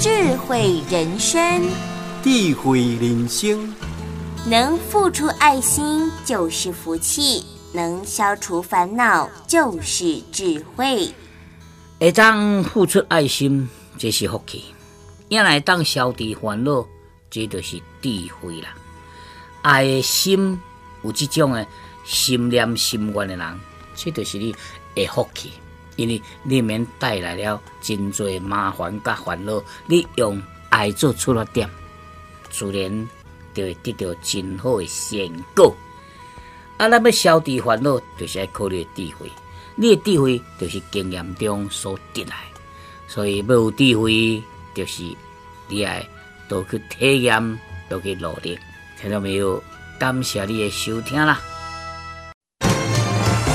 智慧人生，智慧人生，能付出爱心就是福气，能消除烦恼就是智慧。会当付出爱心，这是福气；也来当消除烦恼，这就是智慧啦。爱的心有这种的心念心愿的人，这就是你的福气。因为你免带来了真多麻烦甲烦恼，你用爱做出了点，自然就会得到真好的成果。啊，咱要消除烦恼，就是要考虑智慧。你的智慧就是经验中所得来，所以要有智慧，就是你爱多去体验，多去努力。听到没有？感谢你的收听啦！